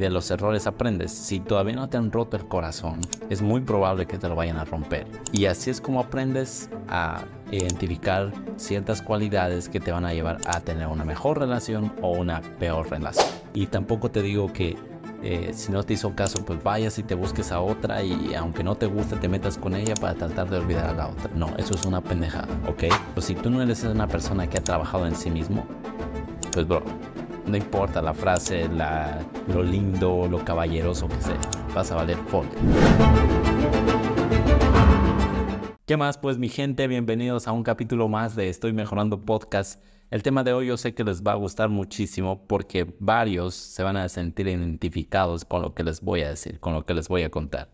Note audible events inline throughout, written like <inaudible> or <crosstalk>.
De los errores aprendes. Si todavía no te han roto el corazón, es muy probable que te lo vayan a romper. Y así es como aprendes a identificar ciertas cualidades que te van a llevar a tener una mejor relación o una peor relación. Y tampoco te digo que eh, si no te hizo caso, pues vayas y te busques a otra y aunque no te guste, te metas con ella para tratar de olvidar a la otra. No, eso es una pendejada, ¿ok? Pues si tú no eres una persona que ha trabajado en sí mismo, pues bro, no importa la frase, lo lindo, lo caballeroso que sea. Vas a valer full. ¿Qué más? Pues mi gente, bienvenidos a un capítulo más de Estoy Mejorando Podcast. El tema de hoy yo sé que les va a gustar muchísimo porque varios se van a sentir identificados con lo que les voy a decir, con lo que les voy a contar.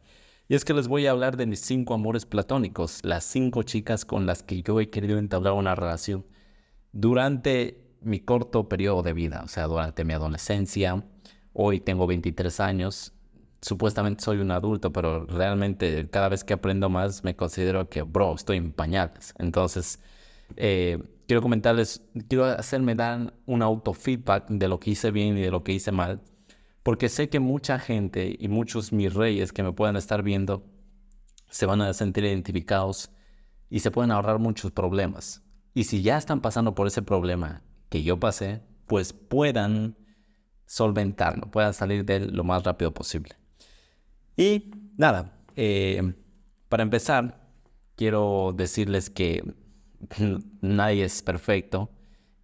Y es que les voy a hablar de mis cinco amores platónicos, las cinco chicas con las que yo he querido entablar una relación durante mi corto periodo de vida, o sea, durante mi adolescencia. Hoy tengo 23 años. Supuestamente soy un adulto, pero realmente cada vez que aprendo más me considero que, bro, estoy en pañales. Entonces, eh, quiero comentarles, quiero hacerme dar un autofeedback de lo que hice bien y de lo que hice mal, porque sé que mucha gente y muchos mis reyes que me puedan estar viendo se van a sentir identificados y se pueden ahorrar muchos problemas. Y si ya están pasando por ese problema que yo pasé, pues puedan solventarlo, puedan salir de él lo más rápido posible. Y nada, eh, para empezar, quiero decirles que <laughs> nadie es perfecto,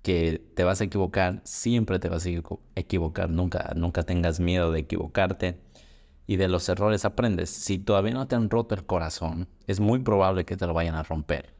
que te vas a equivocar, siempre te vas a equivocar, nunca, nunca tengas miedo de equivocarte y de los errores aprendes. Si todavía no te han roto el corazón, es muy probable que te lo vayan a romper.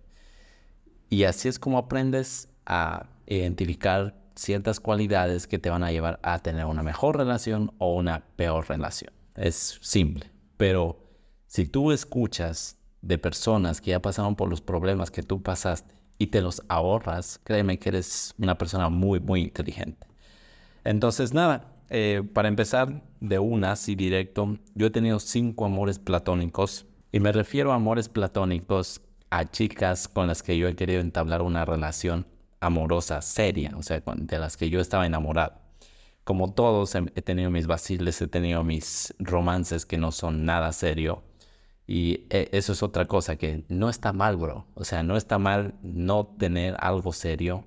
Y así es como aprendes a identificar ciertas cualidades que te van a llevar a tener una mejor relación o una peor relación. Es simple, pero si tú escuchas de personas que ya pasaron por los problemas que tú pasaste y te los ahorras, créeme que eres una persona muy, muy inteligente. Entonces, nada, eh, para empezar de una, así directo, yo he tenido cinco amores platónicos y me refiero a amores platónicos a chicas con las que yo he querido entablar una relación amorosa, seria, o sea, de las que yo estaba enamorado. Como todos, he tenido mis vaciles, he tenido mis romances que no son nada serio. Y e, eso es otra cosa que no está mal, bro. O sea, no está mal no tener algo serio.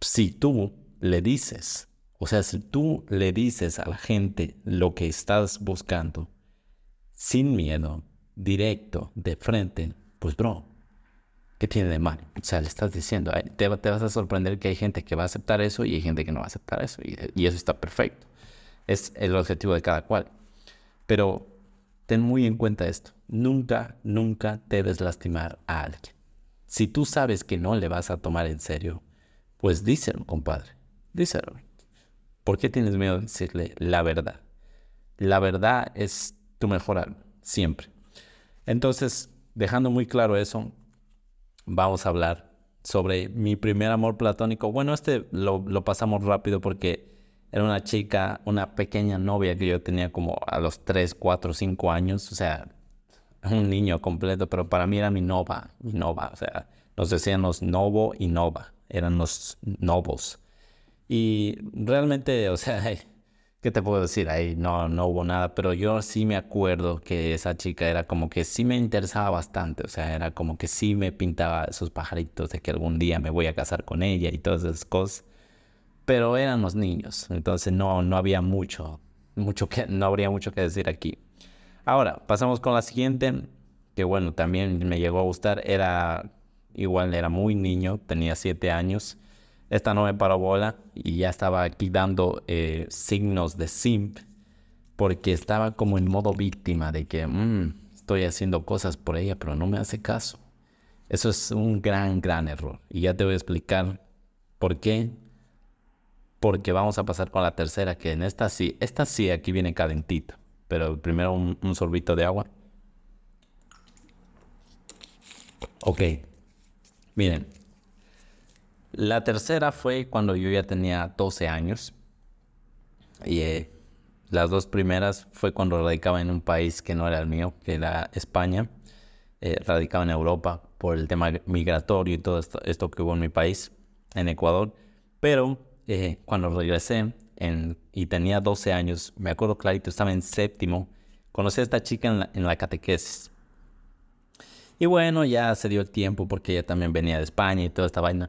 Si tú le dices, o sea, si tú le dices a la gente lo que estás buscando, sin miedo, directo, de frente, pues bro, ¿Qué tiene de mal? O sea, le estás diciendo, te, vas a sorprender que hay gente que va a aceptar eso y hay gente que no va a aceptar eso. Y, eso está perfecto. Es el objetivo de cada cual. Pero ten muy en cuenta esto. Nunca, nunca debes lastimar a alguien. Si tú sabes que no le vas a tomar en serio, pues díselo, compadre. Díselo. ¿Por qué tienes miedo de decirle la verdad? La verdad es tu mejor arma, siempre. Entonces, dejando muy claro eso, vamos a hablar sobre mi primer amor platónico. Bueno, este lo, pasamos rápido porque era una chica, una pequeña novia que yo tenía como a los 3, 4, 5 años. O sea, un niño completo, pero para mí era mi nova, mi nova. O sea, nos decían los novo y nova. Eran los novos. Y realmente, o sea, <laughs> ¿qué te puedo decir? Ahí no, no hubo nada, pero yo sí me acuerdo que esa chica era como que sí me interesaba bastante, o sea, era como que sí me pintaba esos pajaritos de que algún día me voy a casar con ella y todas esas cosas, pero eran los niños, entonces no, no había mucho, mucho que, no habría mucho que decir aquí. Ahora, pasamos con la siguiente, que bueno, también me llegó a gustar, era, igual era muy niño, tenía siete años, esta no me paró bola y ya estaba aquí dando eh, signos de simp porque estaba como en modo víctima de que mm, estoy haciendo cosas por ella pero no me hace caso. Eso es un gran, gran error. Y ya te voy a explicar por qué. Porque vamos a pasar con la tercera, que en esta sí, esta sí aquí viene calentita. Pero primero un, un sorbito de agua. Ok. Miren, la tercera fue cuando yo ya tenía 12 años. Y eh, las dos primeras fue cuando radicaba en un país que no era el mío, que era España. Eh, radicaba en Europa por el tema migratorio y todo esto, que hubo en mi país, en Ecuador. Pero eh, cuando regresé, y tenía 12 años, me acuerdo clarito, estaba en séptimo, conocí a esta chica en la, en la catequesis. Y bueno, ya se dio el tiempo porque ella también venía de España y toda esta vaina.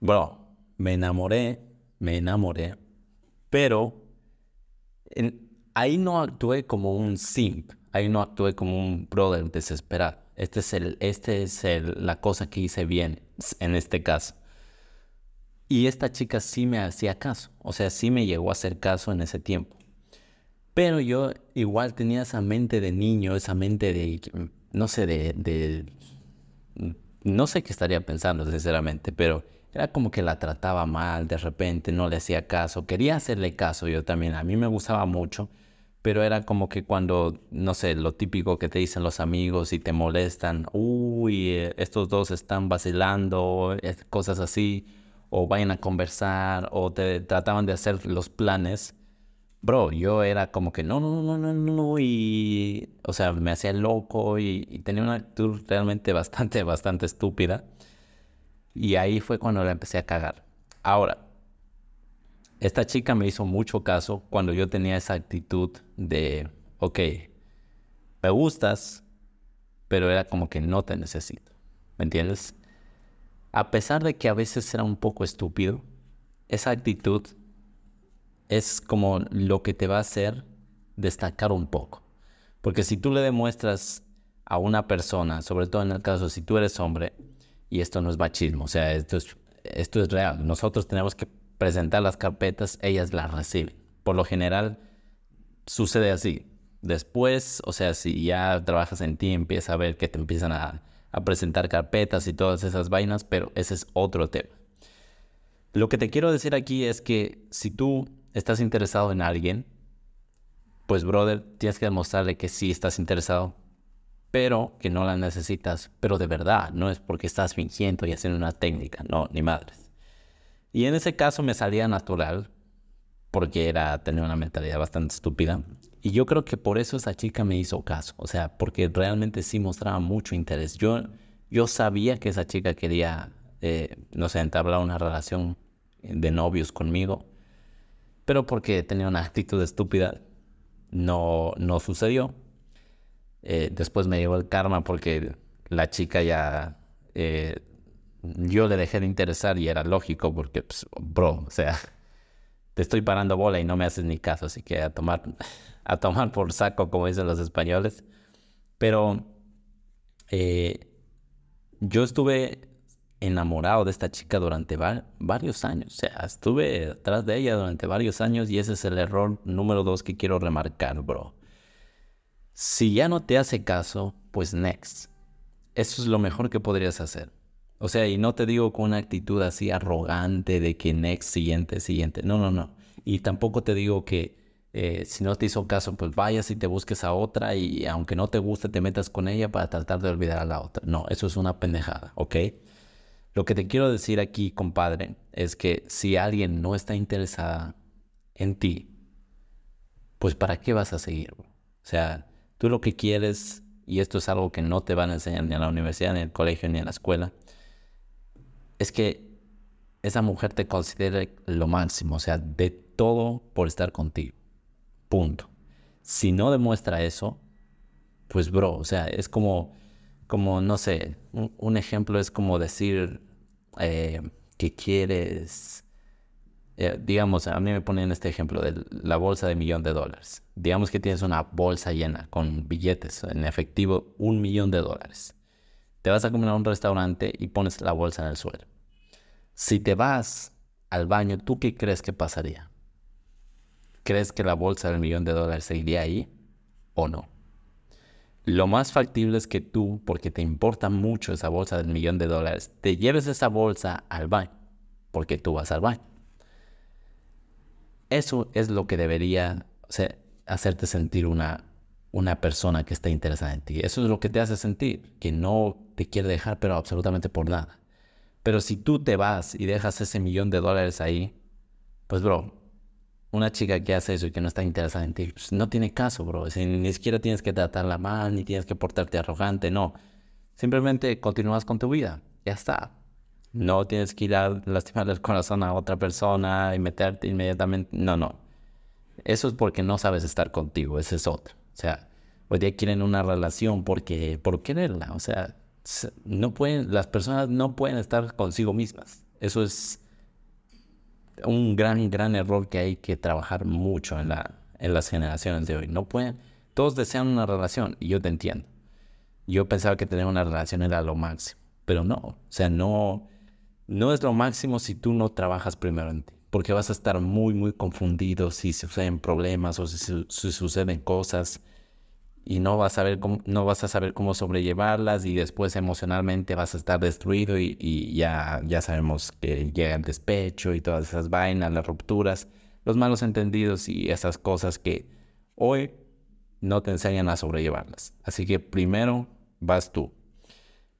Bro, me enamoré, me enamoré, pero ahí no actué como un simp, ahí no actué como un brother desesperado. Este es, el, este es el, la cosa que hice bien en este caso. Y esta chica sí me hacía caso, o sea, sí me llegó a hacer caso en ese tiempo. Pero yo igual tenía esa mente de niño, esa mente de, no sé, de, de no sé qué estaría pensando sinceramente, pero era como que la trataba mal, de repente no le hacía caso, quería hacerle caso yo también, a mí me gustaba mucho, pero era como que cuando, no sé, lo típico que te dicen los amigos y te molestan, uy, eh, estos dos están vacilando, cosas así, o vayan a conversar, o te trataban de hacer los planes. Bro, yo era como que no, no, no, no, no, no, y, o sea, me hacía loco y, y tenía una actitud realmente bastante, bastante estúpida. Y ahí fue cuando la empecé a cagar. Ahora, esta chica me hizo mucho caso cuando yo tenía esa actitud de, ok, me gustas, pero era como que no te necesito. ¿Me entiendes? A pesar de que a veces era un poco estúpido, esa actitud es como lo que te va a hacer destacar un poco. Porque si tú le demuestras a una persona, sobre todo en el caso si tú eres hombre, y esto no es machismo, o sea, esto es, esto es real, nosotros tenemos que presentar las carpetas, ellas las reciben. Por lo general sucede así. Después, o sea, si ya trabajas en ti, empieza a ver que te empiezan a, presentar carpetas y todas esas vainas, pero ese es otro tema. Lo que te quiero decir aquí es que si tú estás interesado en alguien, pues brother, tienes que demostrarle que sí estás interesado, pero que no la necesitas, pero de verdad, no es porque estás fingiendo y haciendo una técnica, no, ni madres. Y en ese caso me salía natural, porque era tener una mentalidad bastante estúpida. Y yo creo que por eso esa chica me hizo caso, o sea, porque realmente sí mostraba mucho interés. Yo, yo sabía que esa chica quería, eh, no sé, entablar una relación de novios conmigo, pero porque tenía una actitud estúpida, no, no sucedió. Eh, después me llegó el karma porque la chica ya eh, yo le dejé de interesar y era lógico porque, pues, bro, o sea, te estoy parando bola y no me haces ni caso, así que a tomar, a tomar por saco, como dicen los españoles. Pero eh, yo estuve enamorado de esta chica durante varios años, o sea, estuve detrás de ella durante varios años y ese es el error número dos que quiero remarcar, bro. Si ya no te hace caso, pues next. Eso es lo mejor que podrías hacer. O sea, y no te digo con una actitud así arrogante de que next, siguiente, siguiente. No, no, no. Y tampoco te digo que eh, si no te hizo caso, pues vayas y te busques a otra y aunque no te guste, te metas con ella para tratar de olvidar a la otra. No, eso es una pendejada, ¿ok? Lo que te quiero decir aquí, compadre, es que si alguien no está interesada en ti, pues ¿para qué vas a seguir? O sea, tú lo que quieres, y esto es algo que no te van a enseñar ni en la universidad, ni en el colegio, ni en la escuela, es que esa mujer te considere lo máximo, o sea, de todo por estar contigo. Punto. Si no demuestra eso, pues bro, o sea, es como, como no sé, un, ejemplo es como decir eh, que quieres, eh, digamos, a mí me ponen este ejemplo de la bolsa de millón de dólares. Digamos que tienes una bolsa llena con billetes en efectivo, un millón de dólares. Te vas a comer a un restaurante y pones la bolsa en el suelo. Si te vas al baño, ¿tú qué crees que pasaría? ¿Crees que la bolsa del millón de dólares seguiría ahí o no? Lo más factible es que tú, porque te importa mucho esa bolsa del millón de dólares, te lleves esa bolsa al baño, porque tú vas al baño. Eso es lo que debería hacerte sentir una, persona que está interesada en ti. Eso es lo que te hace sentir, que no te quiere dejar, pero absolutamente por nada. Pero si tú te vas y dejas ese millón de dólares ahí, pues bro, una chica que hace eso y que no está interesada en ti, pues no tiene caso, bro. ni siquiera tienes que tratarla mal, ni tienes que portarte arrogante, no. Simplemente continúas con tu vida, ya está. No tienes que ir a lastimar el corazón a otra persona y meterte inmediatamente. No, no. Eso es porque no sabes estar contigo, ese es otro. O sea, hoy día quieren una relación porque, por quererla. O sea, no pueden, las personas no pueden estar consigo mismas. Eso es un gran, gran error que hay que trabajar mucho en, la, en las generaciones de hoy. No pueden, todos desean una relación y yo te entiendo. Yo pensaba que tener una relación era lo máximo, pero no, o sea, no, no es lo máximo si tú no trabajas primero en ti, porque vas a estar muy, muy confundido si suceden problemas o si, suceden cosas y no vas a saber cómo, no vas a saber cómo sobrellevarlas y después emocionalmente vas a estar destruido y, ya, ya sabemos que llega el despecho y todas esas vainas, las rupturas, los malos entendidos y esas cosas que hoy no te enseñan a sobrellevarlas. Así que primero vas tú.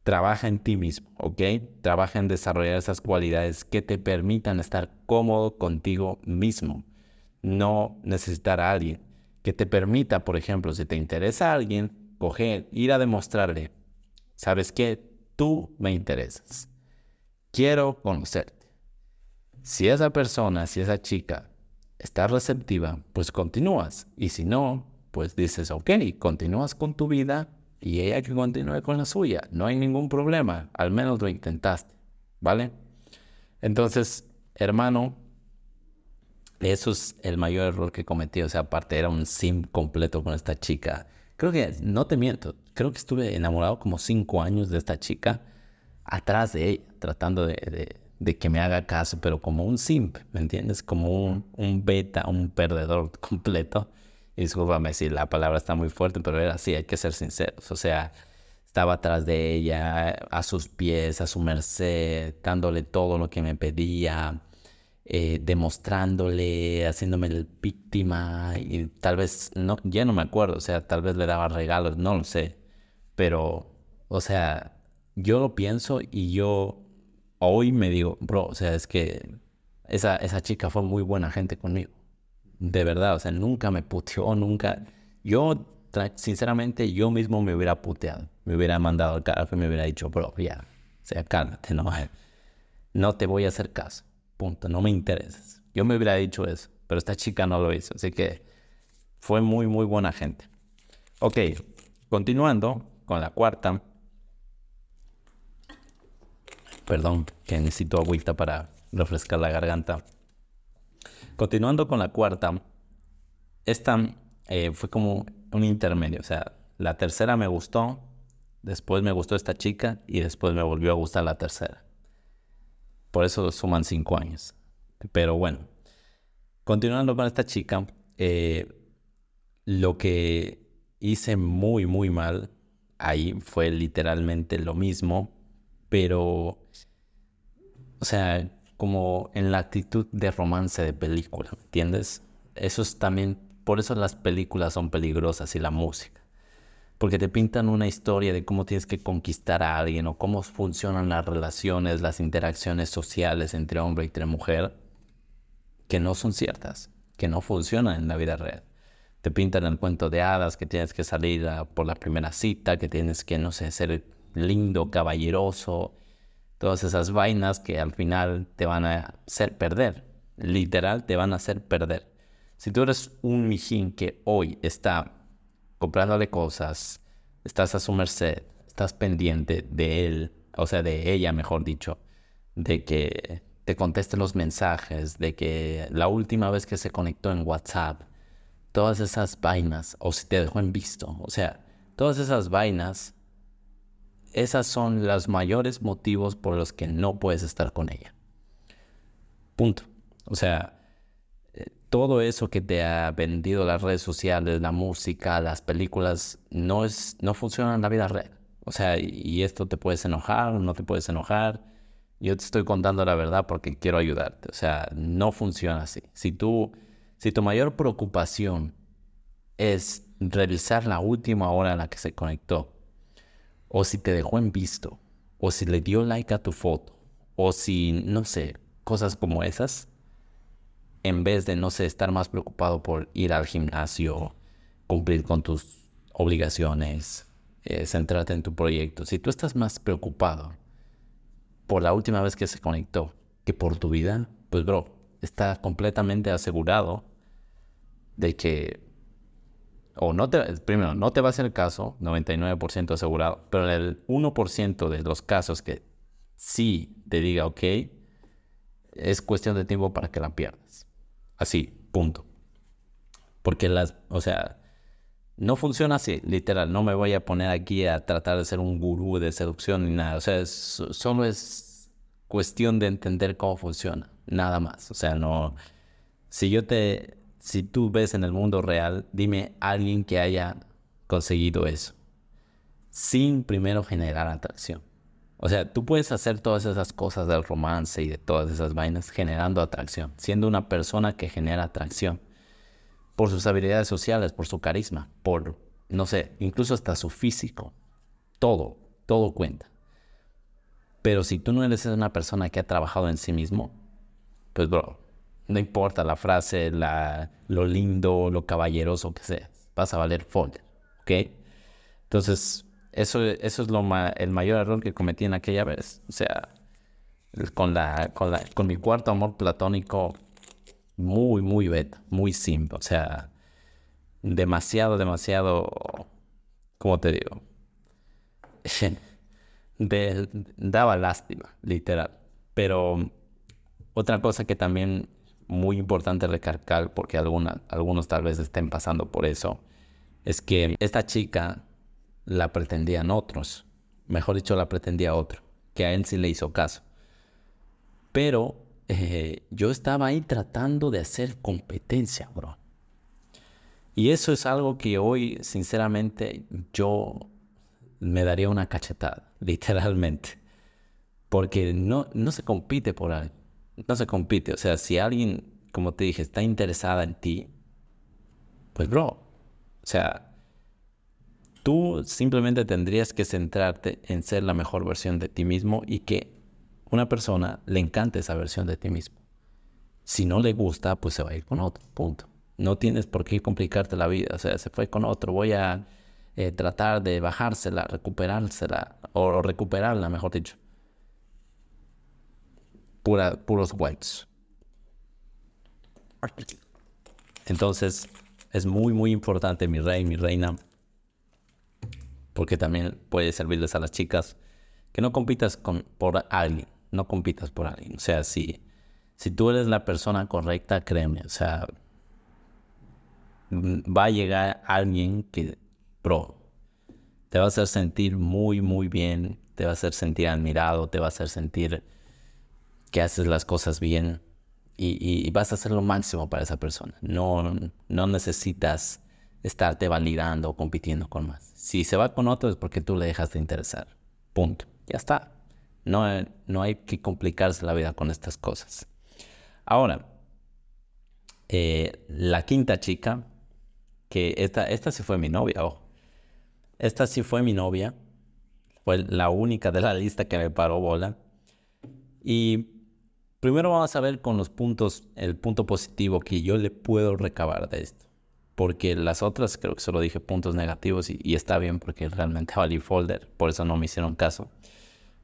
Trabaja en ti mismo, ¿ok? Trabaja en desarrollar esas cualidades que te permitan estar cómodo contigo mismo. No necesitar a alguien que te permita, por ejemplo, si te interesa a alguien, coger, ir a demostrarle, ¿sabes qué? Tú me interesas. Quiero conocerte. Si esa persona, si esa chica está receptiva, pues continúas. Y si no, pues dices, ok, continúas con tu vida y ella que continúe con la suya. No hay ningún problema. Al menos lo intentaste. ¿Vale? Entonces, hermano, eso es el mayor error que cometí. O sea, aparte era un sim completo con esta chica. Creo que, no te miento, creo que estuve enamorado como cinco años de esta chica atrás de ella, tratando de, que me haga caso, pero como un simp, ¿me entiendes? Como un, un beta, un perdedor <laughs> completo. Discúlpame si la palabra está muy fuerte, pero era así, hay que ser sinceros. O sea, estaba atrás de ella, a sus pies, a su merced, dándole todo lo que me pedía eh, demostrándole, haciéndome el víctima y tal vez, no, ya no me acuerdo, o sea, tal vez le daba regalos, no lo sé, pero, o sea, yo lo pienso y yo hoy me digo, bro, o sea, es que esa, esa chica fue muy buena gente conmigo, de verdad, o sea, nunca me puteó, nunca, yo, sinceramente, yo mismo me hubiera puteado, me hubiera mandado al carajo y me hubiera dicho, bro, ya, o sea, cálmate, no, no te voy a hacer caso. Punto, no me interesas. Yo me hubiera dicho eso, pero esta chica no lo hizo, así que fue muy, muy buena gente. Ok, continuando con la cuarta. Perdón, que necesito agüita para refrescar la garganta. Continuando con la cuarta, esta eh, fue como un intermedio, o sea, la tercera me gustó, después me gustó esta chica y después me volvió a gustar la tercera. Por eso suman cinco años. Pero bueno, continuando con esta chica, eh, lo que hice muy, muy mal ahí fue literalmente lo mismo, pero, o sea, como en la actitud de romance de película, ¿entiendes? Eso es también, por eso las películas son peligrosas y la música porque te pintan una historia de cómo tienes que conquistar a alguien o cómo funcionan las relaciones, las interacciones sociales entre hombre y entre mujer, que no son ciertas, que no funcionan en la vida real. Te pintan el cuento de hadas, que tienes que salir por la primera cita, que tienes que, no sé, ser lindo, caballeroso, todas esas vainas que al final te van a hacer perder, literal te van a hacer perder. Si tú eres un mijín que hoy está comprándole cosas, estás a su merced, estás pendiente de él, o sea, de ella, mejor dicho, de que te conteste los mensajes, de que la última vez que se conectó en WhatsApp, todas esas vainas, o si te dejó en visto, o sea, todas esas vainas, esas son los mayores motivos por los que no puedes estar con ella. Punto. O sea, todo eso que te ha vendido las redes sociales, la música, las películas, no, es, no funciona en la vida real. O sea, y esto te puedes enojar, no te puedes enojar. Yo te estoy contando la verdad porque quiero ayudarte. O sea, no funciona así. Si tú, si tu mayor preocupación es revisar la última hora en la que se conectó, o si te dejó en visto, o si le dio like a tu foto, o si, no sé, cosas como esas, en vez de, no sé, estar más preocupado por ir al gimnasio, cumplir con tus obligaciones, eh, centrarte en tu proyecto. Si tú estás más preocupado por la última vez que se conectó que por tu vida, pues bro, está completamente asegurado de que, o no te, primero, no te va a hacer caso, 99% asegurado, pero el 1% de los casos que sí te diga, ok, es cuestión de tiempo para que la pierdas. Así, punto. Porque las, o sea, no funciona así, literal. No me voy a poner aquí a tratar de ser un gurú de seducción ni nada. O sea, solo es cuestión de entender cómo funciona, nada más. O sea, no. Si yo te. Si tú ves en el mundo real, dime alguien que haya conseguido eso. Sin primero generar atracción. O sea, tú puedes hacer todas esas cosas del romance y de todas esas vainas generando atracción, siendo una persona que genera atracción por sus habilidades sociales, por su carisma, por, no sé, incluso hasta su físico. Todo, todo cuenta. Pero si tú no eres una persona que ha trabajado en sí mismo, pues bro, no importa la frase, la, lo lindo, lo caballeroso que sea, vas a valer folder, ¿ok? Entonces, eso, eso es lo el mayor error que cometí en aquella vez. O sea, con, la, con, la, con mi cuarto amor platónico, muy, muy beta, muy simple. O sea, demasiado, demasiado, ¿cómo te digo? <laughs> daba lástima, literal. Pero otra cosa que también muy importante recalcar, porque alguna, algunos tal vez estén pasando por eso, es que esta chica la pretendían otros. Mejor dicho, la pretendía otro, que a él sí le hizo caso. Pero eh, yo estaba ahí tratando de hacer competencia, bro. Y eso es algo que hoy, sinceramente, yo me daría una cachetada, <laughs> literalmente. Porque no, no se compite por algo. No se compite. O sea, si alguien, como te dije, está interesada en ti, pues, bro, o sea, Tú simplemente tendrías que centrarte en ser la mejor versión de ti mismo y que una persona le encante esa versión de ti mismo. Si no le gusta, pues se va a ir con otro, punto. No tienes por qué complicarte la vida. O sea, se fue con otro. Voy a eh, tratar de bajársela, recuperársela, o, recuperarla, mejor dicho. Puros whites. Entonces, es muy, muy importante, mi rey, mi reina, porque también puede servirles a las chicas que no compitas con, por alguien, no compitas por alguien. O sea, si, si tú eres la persona correcta, créeme, o sea, va a llegar alguien que, bro, te va a hacer sentir muy, muy bien, te va a hacer sentir admirado, te va a hacer sentir que haces las cosas bien y, vas a hacer lo máximo para esa persona. No, no necesitas estarte validando o compitiendo con más. Si se va con otro es porque tú le dejas de interesar. Punto. Ya está. No, no hay que complicarse la vida con estas cosas. Ahora, eh, la quinta chica, que esta, esta sí fue mi novia. Esta sí fue mi novia. Fue la única de la lista que me paró bola. Y primero vamos a ver con los puntos, el punto positivo que yo le puedo recabar de esto porque las otras creo que solo dije puntos negativos y, está bien porque realmente valí folder, por eso no me hicieron caso.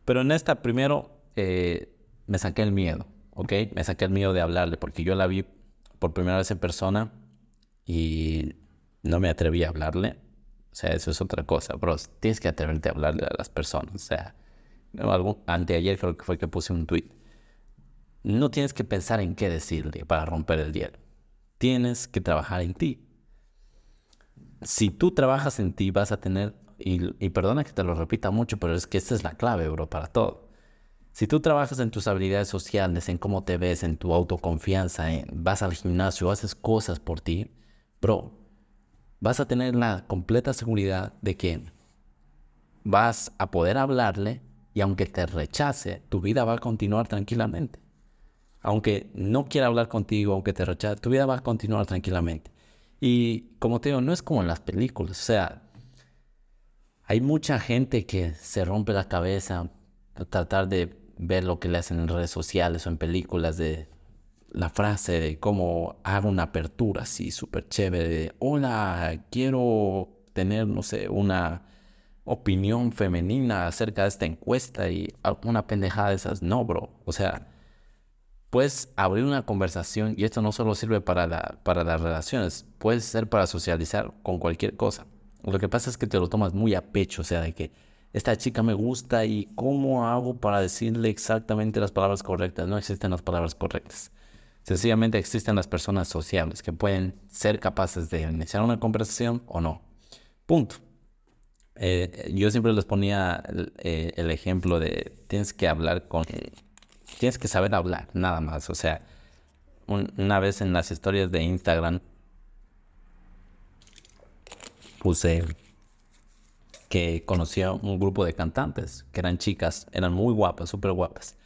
Pero en esta primero eh, me saqué el miedo, ¿ok? Me saqué el miedo de hablarle porque yo la vi por primera vez en persona y no me atreví a hablarle. O sea, eso es otra cosa, bro. Tienes que atreverte a hablarle a las personas. O sea, anteayer creo que fue que puse un tweet. No tienes que pensar en qué decirle para romper el hielo. Tienes que trabajar en ti si tú trabajas en ti, vas a tener, y, perdona que te lo repita mucho, pero es que esta es la clave, bro, para todo. Si tú trabajas en tus habilidades sociales, en cómo te ves, en tu autoconfianza, vas al gimnasio, haces cosas por ti, bro, vas a tener la completa seguridad de que vas a poder hablarle y aunque te rechace, tu vida va a continuar tranquilamente. Aunque no quiera hablar contigo, aunque te rechace, tu vida va a continuar tranquilamente. Y como te digo, no es como en las películas. O sea, hay mucha gente que se rompe la cabeza a tratar de ver lo que le hacen en redes sociales o en películas de la frase de cómo hago una apertura así súper chévere de hola, quiero tener, no sé, una opinión femenina acerca de esta encuesta y alguna pendejada de esas. No, bro. O sea, puedes abrir una conversación y esto no solo sirve para, para las relaciones, puede ser para socializar con cualquier cosa. Lo que pasa es que te lo tomas muy a pecho, o sea, de que esta chica me gusta y cómo hago para decirle exactamente las palabras correctas. No existen las palabras correctas. Sencillamente existen las personas sociables que pueden ser capaces de iniciar una conversación o no. Punto. Eh, yo siempre les ponía eh, el, ejemplo de tienes que hablar con... tienes que saber hablar, nada más. O sea, una vez en las historias de Instagram puse que conocía un grupo de cantantes, que eran chicas, eran muy guapas, súper guapas.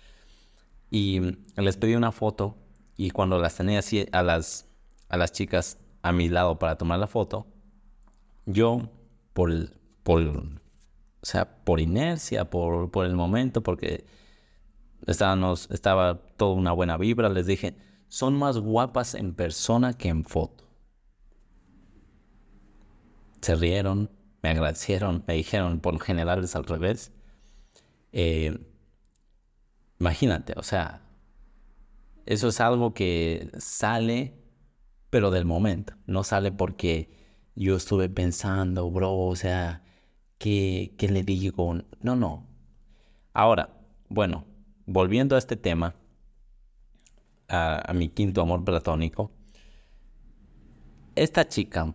Y les pedí una foto y cuando las tenía así a las, a las chicas a mi lado para tomar la foto, yo por, por, o sea, por inercia, por, por el momento, porque estaba toda una buena vibra, les dije, son más guapas en persona que en foto. Se rieron, me agradecieron, me dijeron, por lo general es al revés. Eh, imagínate, o sea, eso es algo que sale, pero del momento, no sale porque yo estuve pensando, bro, o sea, ¿qué, qué le digo? No, no. Ahora, bueno, volviendo a este tema, a, mi quinto amor platónico, esta chica,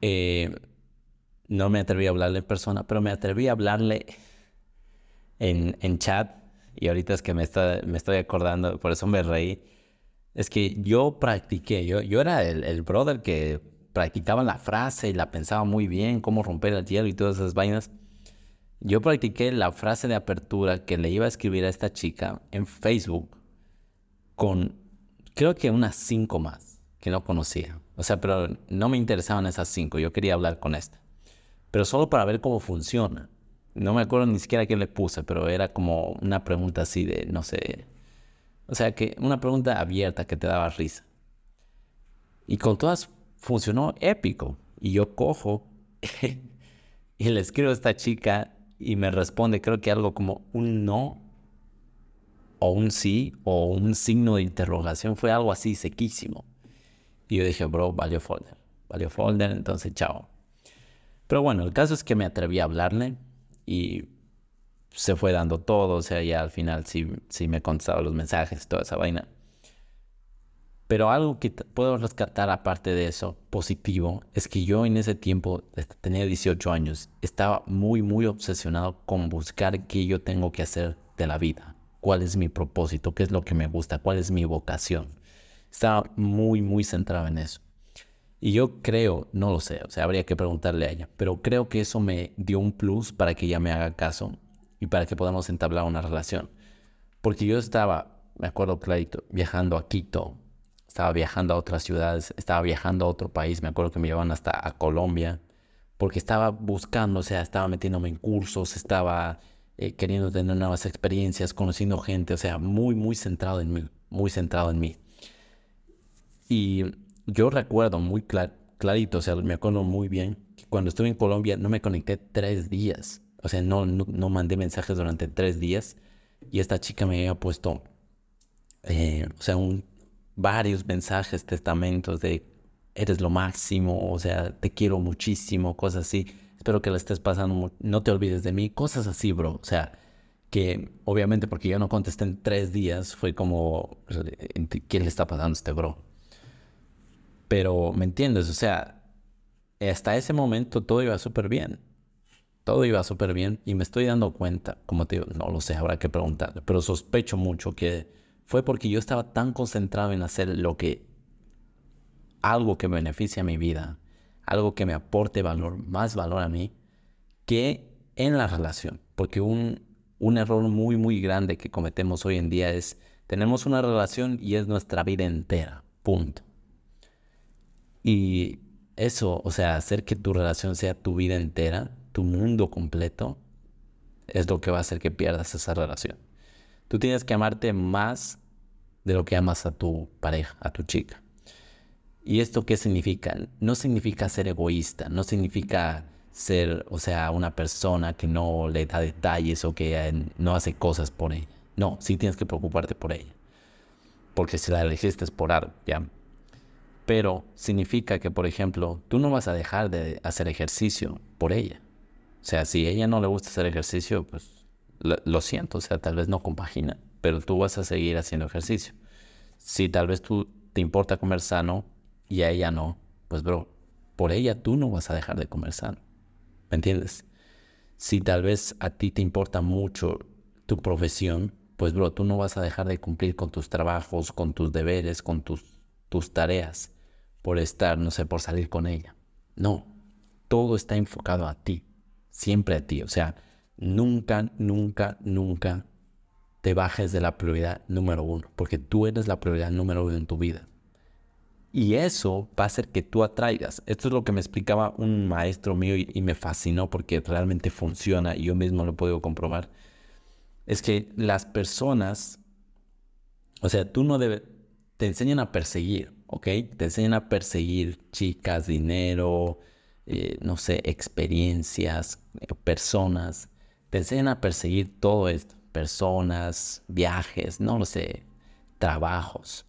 eh, no me atreví a hablarle en persona, pero me atreví a hablarle en, en chat. Y ahorita es que me, está, me estoy acordando, por eso me reí. Es que yo practiqué, yo, yo era el, el brother que practicaba la frase y la pensaba muy bien, cómo romper el hielo y todas esas vainas. Yo practiqué la frase de apertura que le iba a escribir a esta chica en Facebook con creo que unas cinco más que no conocía. O sea, pero no me interesaban esas cinco, yo quería hablar con esta. Pero solo para ver cómo funciona. No me acuerdo ni siquiera qué le puse, pero era como una pregunta así de, no sé. O sea, que una pregunta abierta que te daba risa. Y con todas funcionó épico. Y yo cojo <laughs> y le escribo a esta chica y me responde, creo que algo como un no o un sí o un signo de interrogación. Fue algo así sequísimo. Y yo dije, bro, valió folder. Valió folder, entonces chao. Pero bueno, el caso es que me atreví a hablarle y se fue dando todo. O sea, ya al final sí, sí me contestaba los mensajes, toda esa vaina. Pero algo que puedo rescatar aparte de eso, positivo, es que yo en ese tiempo, tenía 18 años, estaba muy, muy obsesionado con buscar qué yo tengo que hacer de la vida, cuál es mi propósito, qué es lo que me gusta, cuál es mi vocación. Estaba muy, muy centrado en eso. Y yo creo, no lo sé, o sea, habría que preguntarle a ella, pero creo que eso me dio un plus para que ella me haga caso y para que podamos entablar una relación. Porque yo estaba, me acuerdo clarito, viajando a Quito estaba viajando a otras ciudades, estaba viajando a otro país, me acuerdo que me llevaban hasta a Colombia, porque estaba buscando, o sea, estaba metiéndome en cursos, estaba eh, queriendo tener nuevas experiencias, conociendo gente, o sea, muy, muy centrado en mí, muy centrado en mí. Y yo recuerdo muy clarito, o sea, me acuerdo muy bien, que cuando estuve en Colombia no me conecté tres días, o sea, no, no, mandé mensajes durante tres días, y esta chica me había puesto, eh, o sea, un varios mensajes, testamentos de eres lo máximo, o sea, te quiero muchísimo, cosas así. Espero que la estés pasando, no te olvides de mí, cosas así, bro. O sea, que obviamente porque yo no contesté en tres días, fue como, ¿qué le está pasando a este bro? Pero, ¿me entiendes? O sea, hasta ese momento todo iba súper bien. Todo iba súper bien y me estoy dando cuenta, como te digo, no lo sé, habrá que preguntarle, pero sospecho mucho que fue porque yo estaba tan concentrado en hacer lo que, algo que beneficie a mi vida, algo que me aporte valor, más valor a mí, que en la relación. Porque un, un error muy, muy grande que cometemos hoy en día es, tenemos una relación y es nuestra vida entera, punto. Y eso, o sea, hacer que tu relación sea tu vida entera, tu mundo completo, es lo que va a hacer que pierdas esa relación. Tú tienes que amarte más de lo que amas a tu pareja, a tu chica. ¿Y esto qué significa? No significa ser egoísta, no significa ser, o sea, una persona que no le da detalles o que eh, no hace cosas por ella. No, sí tienes que preocuparte por ella. Porque si la elegiste es por algo, ¿ya? Pero significa que, por ejemplo, tú no vas a dejar de hacer ejercicio por ella. O sea, si a ella no le gusta hacer ejercicio, pues lo, siento, o sea, tal vez no compagina, pero tú vas a seguir haciendo ejercicio. Si tal vez tú te importa comer sano y a ella no, pues bro, por ella tú no vas a dejar de comer sano. ¿Me entiendes? Si tal vez a ti te importa mucho tu profesión, pues bro, tú no vas a dejar de cumplir con tus trabajos, con tus deberes, con tus, tus tareas por estar, no sé, por salir con ella. No, todo está enfocado a ti, siempre a ti. O sea, nunca, nunca, nunca te bajes de la prioridad número uno, porque tú eres la prioridad número uno en tu vida. Y eso va a hacer que tú atraigas. Esto es lo que me explicaba un maestro mío y, me fascinó porque realmente funciona y yo mismo lo he podido comprobar. Es que las personas, o sea, tú no debes, te enseñan a perseguir, ¿ok? Te enseñan a perseguir chicas, dinero, eh, no sé, experiencias, eh, personas. Enseñan a perseguir todo esto, personas, viajes, no lo sé, trabajos.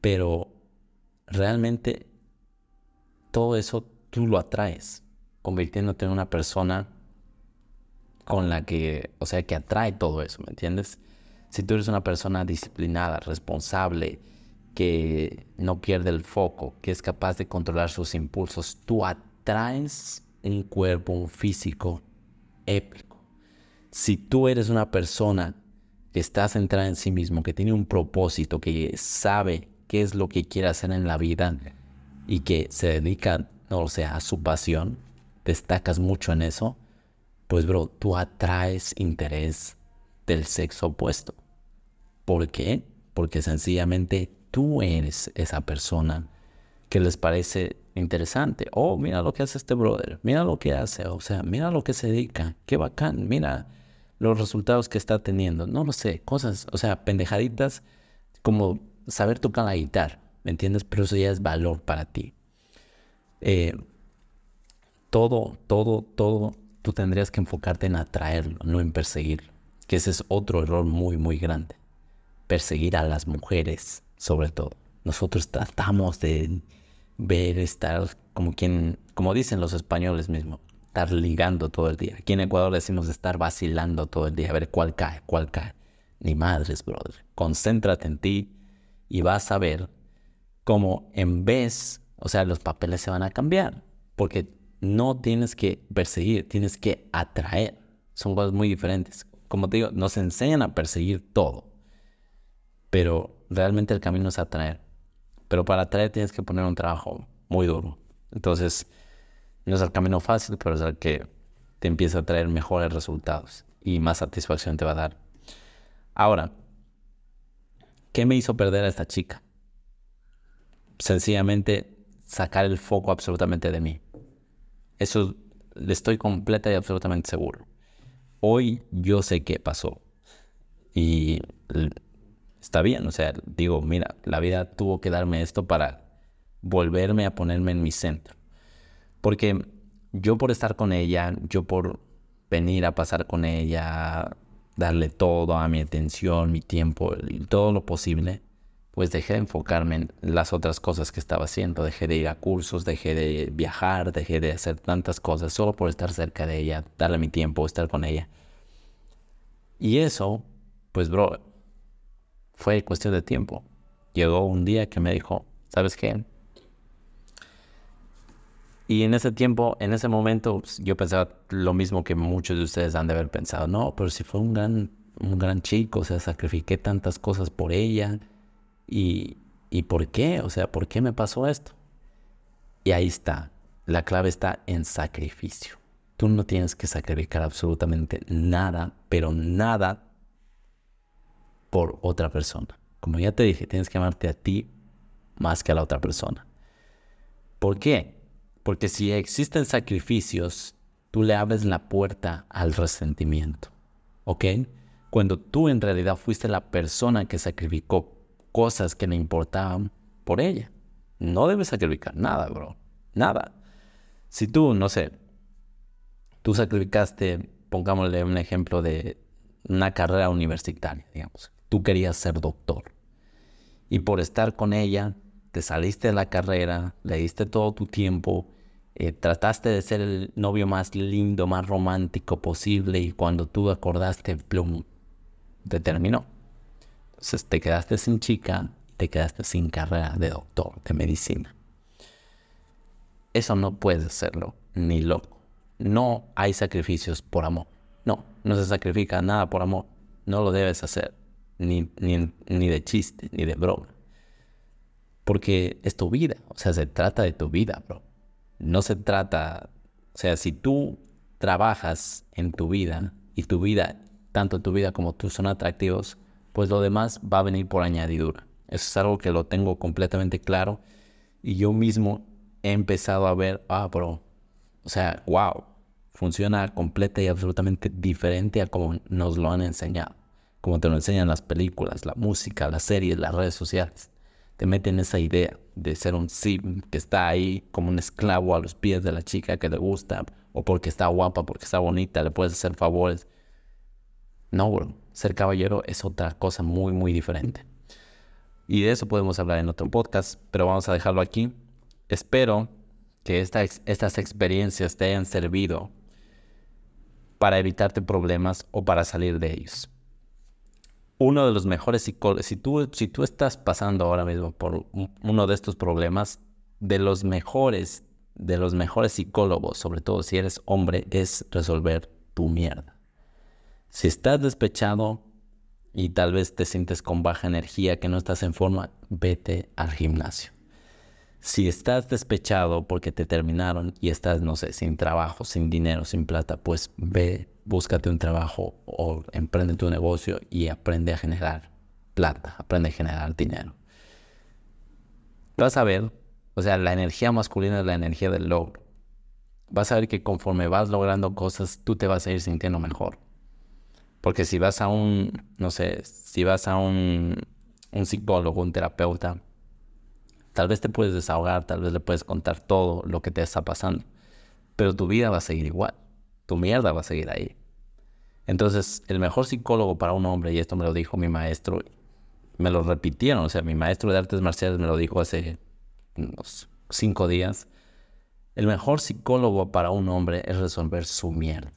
Pero realmente todo eso tú lo atraes, convirtiéndote en una persona con la que, o sea, que atrae todo eso, ¿me entiendes? Si tú eres una persona disciplinada, responsable, que no pierde el foco, que es capaz de controlar sus impulsos, tú atraes un cuerpo, un físico épico. Si tú eres una persona que está centrada en sí mismo, que tiene un propósito, que sabe qué es lo que quiere hacer en la vida y que se dedica, no sé, a su pasión, destacas mucho en eso, pues bro, tú atraes interés del sexo opuesto. ¿Por qué? Porque sencillamente tú eres esa persona que les parece interesante. Oh, mira lo que hace este brother, mira lo que hace, o sea, mira lo que se dedica, qué bacán, mira los resultados que está teniendo. No lo sé, cosas, o sea, pendejaditas como saber tocar la guitarra, ¿me entiendes? Pero eso ya es valor para ti. Eh, todo, todo, todo, tú tendrías que enfocarte en atraerlo, no en perseguirlo. Que ese es otro error muy, muy grande. Perseguir a las mujeres, sobre todo. Nosotros tratamos de ver, estar como quien, como dicen los españoles mismos, estar ligando todo el día. Aquí en Ecuador decimos estar vacilando todo el día, a ver cuál cae, cuál cae. Ni madres, brother. Concéntrate en ti, y vas a ver cómo en vez, o sea, los papeles se van a cambiar, porque no tienes que perseguir, tienes que atraer. Son cosas muy diferentes. Como te digo, nos enseñan a perseguir todo, pero realmente el camino es atraer. Pero para atraer tienes que poner un trabajo muy duro. Entonces, no es el camino fácil, pero es el que te empieza a traer mejores resultados y más satisfacción te va a dar. Ahora, ¿Qué me hizo perder a esta chica? Sencillamente sacar el foco absolutamente de mí. Eso le estoy completa y absolutamente seguro. Hoy yo sé qué pasó. Y está bien, o sea, digo, mira, la vida tuvo que darme esto para volverme a ponerme en mi centro. Porque yo por estar con ella, yo por venir a pasar con ella, darle todo a mi atención, mi tiempo todo lo posible, pues dejé de enfocarme en las otras cosas que estaba haciendo. Dejé de ir a cursos, dejé de viajar, dejé de hacer tantas cosas solo por estar cerca de ella, darle mi tiempo, estar con ella. Y eso, pues bro, fue cuestión de tiempo. Llegó un día que me dijo, ¿sabes qué? Y en ese tiempo, en ese momento, pues, yo pensaba lo mismo que muchos de ustedes han de haber pensado. No, pero si fue un gran, un gran chico, o sea, sacrifiqué tantas cosas por ella. Y, ¿Y por qué? O sea, ¿por qué me pasó esto? Y ahí está. La clave está en sacrificio. Tú no tienes que sacrificar absolutamente nada, pero nada por otra persona. Como ya te dije, tienes que amarte a ti más que a la otra persona. ¿Por qué? Porque si existen sacrificios, tú le abres la puerta al resentimiento. ¿Ok? Cuando tú en realidad fuiste la persona que sacrificó cosas que le importaban por ella. No debes sacrificar nada, bro. Nada. Si tú, no sé, tú sacrificaste, pongámosle un ejemplo de una carrera universitaria, digamos. Tú querías ser doctor. Y por estar con ella, te saliste de la carrera, le diste todo tu tiempo, eh, trataste de ser el novio más lindo, más romántico posible y cuando tú acordaste, plum, te terminó. Entonces te quedaste sin chica, te quedaste sin carrera de doctor, de medicina. Eso no puede hacerlo, ni loco. No hay sacrificios por amor. No, no se sacrifica nada por amor. No lo debes hacer, ni, ni, ni de chiste, ni de broma. Porque es tu vida, o sea, se trata de tu vida, bro. No se trata, o sea, si tú trabajas en tu vida y tu vida, tanto tu vida como tú son atractivos, pues lo demás va a venir por añadidura. Eso es algo que lo tengo completamente claro y yo mismo he empezado a ver, ah, bro, o sea, wow, funciona completa y absolutamente diferente a como nos lo han enseñado, como te lo enseñan las películas, la música, las series, las redes sociales te meten esa idea de ser un sim que está ahí como un esclavo a los pies de la chica que le gusta, o porque está guapa, porque está bonita, le puedes hacer favores. No, bro. Ser caballero es otra cosa muy, muy diferente. Y de eso podemos hablar en otro podcast, pero vamos a dejarlo aquí. Espero que estas experiencias te hayan servido para evitarte problemas o para salir de ellos uno de los mejores psicólogos, si tú, si tú estás pasando ahora mismo por uno de estos problemas, de los mejores, de los mejores psicólogos, sobre todo si eres hombre, es resolver tu mierda. Si estás despechado y tal vez te sientes con baja energía, que no estás en forma, vete al gimnasio. Si estás despechado porque te terminaron y estás, no sé, sin trabajo, sin dinero, sin plata, pues ve búscate un trabajo o emprende tu negocio y aprende a generar plata, aprende a generar dinero. Vas a ver, o sea, la energía masculina es la energía del logro. Vas a ver que conforme vas logrando cosas, tú te vas a ir sintiendo mejor. Porque si vas a un, no sé, si vas a un, un psicólogo, un terapeuta, tal vez te puedes desahogar, tal vez le puedes contar todo lo que te está pasando, pero tu vida va a seguir igual tu mierda va a seguir ahí. Entonces, el mejor psicólogo para un hombre, y esto me lo dijo mi maestro, me lo repitieron, o sea, mi maestro de artes marciales me lo dijo hace unos cinco días, el mejor psicólogo para un hombre es resolver su mierda.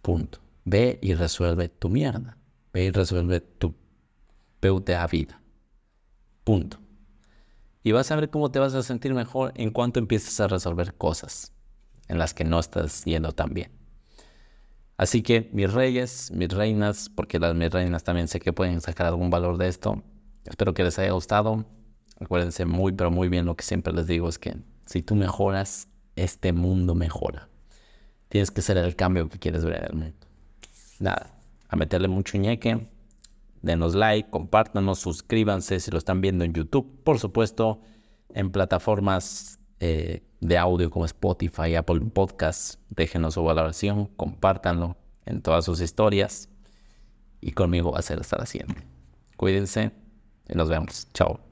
Punto. Ve y resuelve tu mierda. Ve y resuelve tu PUTA vida. Punto. Y vas a ver cómo te vas a sentir mejor en cuanto empieces a resolver cosas en las que no estás yendo tan bien. Así que mis reyes, mis reinas, porque las mis reinas también sé que pueden sacar algún valor de esto. Espero que les haya gustado. Acuérdense muy, pero muy bien lo que siempre les digo es que si tú mejoras, este mundo mejora. Tienes que ser el cambio que quieres ver en el mundo. Nada, a meterle mucho ñeque. Denos like, compártanos, suscríbanse si lo están viendo en YouTube. Por supuesto, en plataformas eh, de audio como Spotify, Apple Podcasts. Déjenos su valoración, compártanlo en todas sus historias. Y conmigo va a ser hasta la siguiente. Cuídense y nos vemos. Chao.